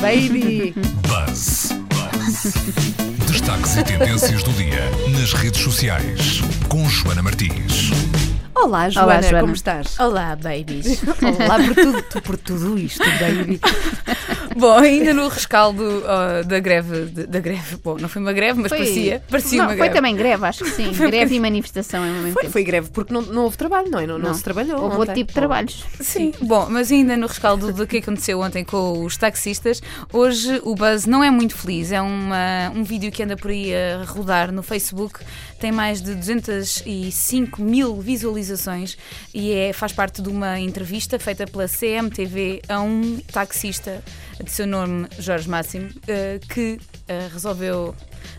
baby! Buzz. Destaques e tendências do dia nas redes sociais com Joana Martins. Olá, Joana, Olá, Joana. como estás? Olá, babies. Olá por tudo, tu- por tudo isto, baby. bom, ainda no rescaldo ó, da greve, de- da greve, bom, não foi uma greve, mas Foi- parecia, parecia não, uma foi greve. também greve, acho que sim. greve e manifestação em momento Foi, tempo. foi greve porque não, não houve trabalho, não é? Não, não Não. se trabalhou. Houve outro tipo de trabalhos. Sim, bom, mas ainda no rescaldo do que aconteceu ontem com os taxistas, hoje o buzz não é muito feliz. É uma, um vídeo que anda por aí a rodar no Facebook, tem mais de 205 mil visualizações e é, faz parte de uma entrevista feita pela CMTV a um taxista de seu nome Jorge Máximo, eh, que eh, resolveu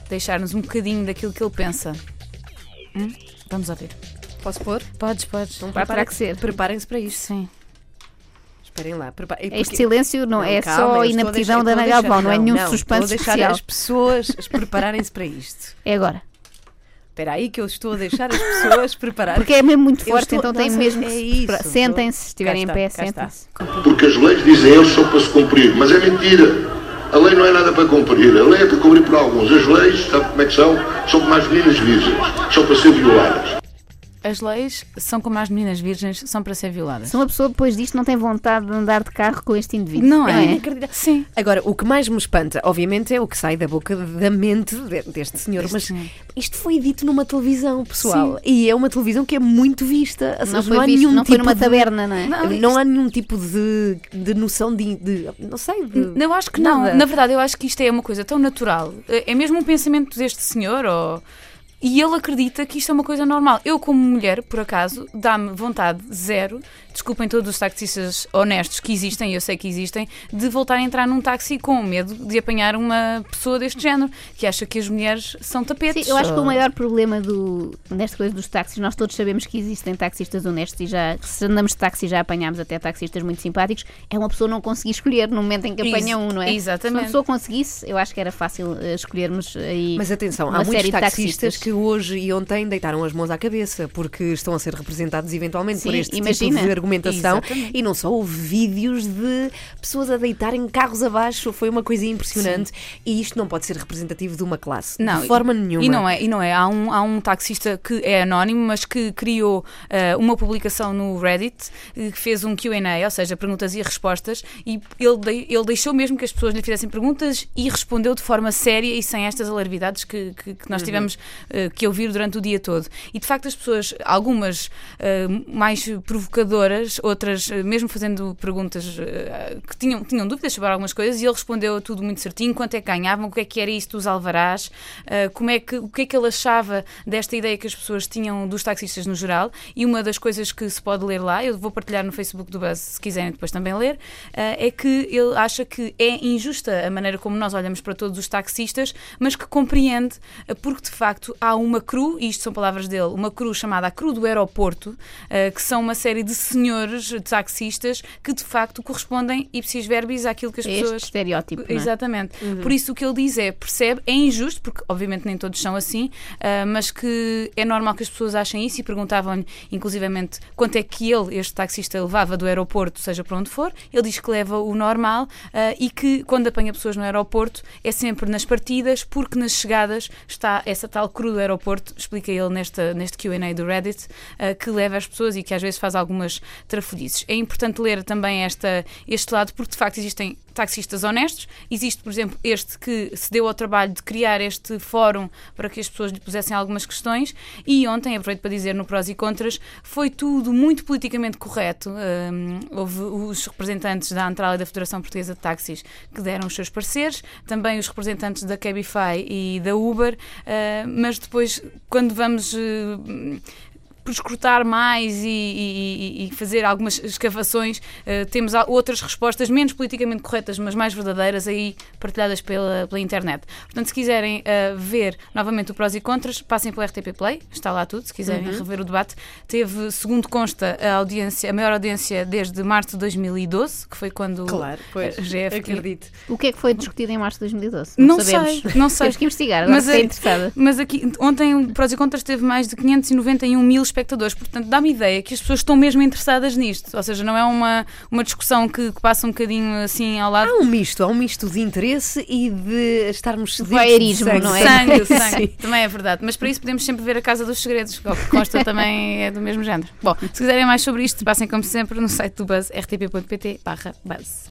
deixar-nos um bocadinho daquilo que ele pensa. Hum? Vamos ouvir. Posso pôr? Podes, podes. Então preparem-. Preparem-se para isto. Sim. Esperem lá. Prepare... Este porque- silêncio não, é calma, só inaptidão da Ana Galvão, não é nenhum não, suspense a deixar especial. as pessoas prepararem-se para isto. É agora. Espera aí que eu estou a deixar as pessoas prepararem. Porque é mesmo muito forte, estou- então tem mesmo é que isso, preparar. Sentem-se, se estiverem em pé, sentem-se. Porque as leis dizem eles são para se cumprir, mas é mentira. A lei não é nada para cumprir, a lei é para cumprir por alguns. As leis, sabe como é que são? São como as meninas virgens, são para ser violadas. As leis são como as meninas virgens, são para ser violadas. Se uma pessoa depois disto não tem vontade de andar de carro com este indivíduo. Não é? inacreditável. Sim. Agora, o que mais me espanta, obviamente, é o que sai da boca da mente de- deste senhor. Deste mas senhor. isto foi dito numa televisão, pessoal. E é uma televisão que é muito vista. Não seja, foi, há visto, nenhum não foi tipo numa de- taberna, não é? Não, Não, há nenhum tipo de, de noção de, de- Não sei. De, Eu acho que não. Nada. Na verdade, eu acho que isto é uma coisa tão natural. É mesmo um pensamento deste senhor, ou... e ele acredita que isto é uma coisa normal. Eu, como mulher, por acaso, dá-me vontade zero, desculpem todos os taxistas honestos que existem, eu sei que existem, de voltar a entrar num táxi com medo de apanhar uma pessoa deste género, que acha que as mulheres são tapetes. Sim, eu acho que o maior problema do, nesta coisa dos táxis, nós todos sabemos que existem taxistas honestos e já, se andamos de táxi já apanhámos até taxistas muito simpáticos, é uma pessoa não conseguir escolher no momento em que Ex- apanha um, não é? exatamente. Se uma pessoa conseguisse, eu acho que era fácil eh, escolhermos aí. Mas atenção, uma há muitos série de taxistas, taxistas. que hoje e ontem deitaram as mãos à cabeça porque estão a ser representados eventualmente por Sim, este imagina. tipo de argumentação. Exatamente. E não só houve vídeos de pessoas a deitarem carros abaixo, foi uma coisa impressionante. E isto não pode ser representativo de uma classe, Não, de forma nenhuma. E não é, e não é. Há um, há um taxista que é anónimo, mas que criou eh, uma publicação no Reddit, eh, que fez um QA, ou seja, perguntas e respostas, e ele, dei- ele deixou mesmo que as pessoas lhe fizessem perguntas e respondeu de forma séria e sem estas alarvidades que, que- que Uhum. nós tivemos eh, que ouvir durante o dia todo. E de facto, as pessoas, algumas eh, mais provocadoras, outras eh, mesmo fazendo perguntas eh, que tinham, tinham dúvidas sobre algumas coisas, e ele respondeu tudo muito certinho: quanto é que ganhavam, o que é que era isso dos alvarás, eh, como é que, o que é que ele achava desta ideia que as pessoas tinham dos taxistas no geral. E uma das coisas que se pode ler lá, eu vou partilhar no Facebook do Buzz se quiserem depois também ler, eh, é que ele acha que é injusta a maneira como nós olhamos para todos os taxistas, mas que compreende, eh, porque de facto há uma cru, e isto são palavras dele, uma cru chamada a cru do aeroporto, eh, que são uma série de senhores taxistas que de facto correspondem ipsis verbis àquilo que as este pessoas estereótipo. é? Exatamente. Por isso o que ele diz é, percebe, é injusto, porque obviamente nem todos são assim, ah, mas que é normal que as pessoas achem isso e perguntavam-lhe, inclusivamente, quanto é que ele, este taxista, levava do aeroporto, seja para onde for. Ele diz que leva o normal ah, e que quando apanha pessoas no aeroporto é sempre nas partidas, porque nas chegadas está essa tal cru do aeroporto, explica ele nesta, neste QA do Reddit, ah, que leva as pessoas e que às vezes faz algumas trafolhices. É importante ler também esta, este lado, porque de facto existem taxistas honestos. Existe, por exemplo, este que se deu ao trabalho de criar este fórum para que as pessoas lhe pusessem algumas questões. E ontem, aproveito para dizer no prós e contras, foi tudo muito politicamente correto. Hum, houve os representantes da Antral e da Federação Portuguesa de Táxis que deram os seus pareceres, também os representantes da Cabify e da Uber, ah, mas depois, quando vamos. eh, por escrutar mais e, e- e fazer algumas escavações, eh, temos outras respostas menos politicamente corretas, mas mais verdadeiras, aí partilhadas pela, pela internet. Portanto, se quiserem eh, ver novamente o prós e contras, passem pelo RTP Play, está lá tudo, se quiserem rever o debate. Teve, segundo consta, a audiência, a maior audiência desde março de 2012, que foi quando Claro, pois. a GF Acredito. O que é que foi discutido em março de 2012? Não sabemos. sei, não sei. Temos que investigar, agora Mas fiquei é- interessada. Mas aqui, ontem o Prós e Contras teve mais de 591 mil telespectadores. Portanto, dá-me ideia que as pessoas estão mesmo interessadas nisto. Ou seja, não é uma, uma discussão que, que passa um bocadinho assim ao lado. Há um misto, há um misto de interesse e de estarmos Voyeurismo, sangue. não é? Sangue, sangue. Também é verdade. Mas para isso podemos sempre ver a Casa dos Segredos, que consta também é do mesmo género. Bom, se quiserem mais sobre isto, passem como sempre no site do Buzz, rtp.pt barra Buzz.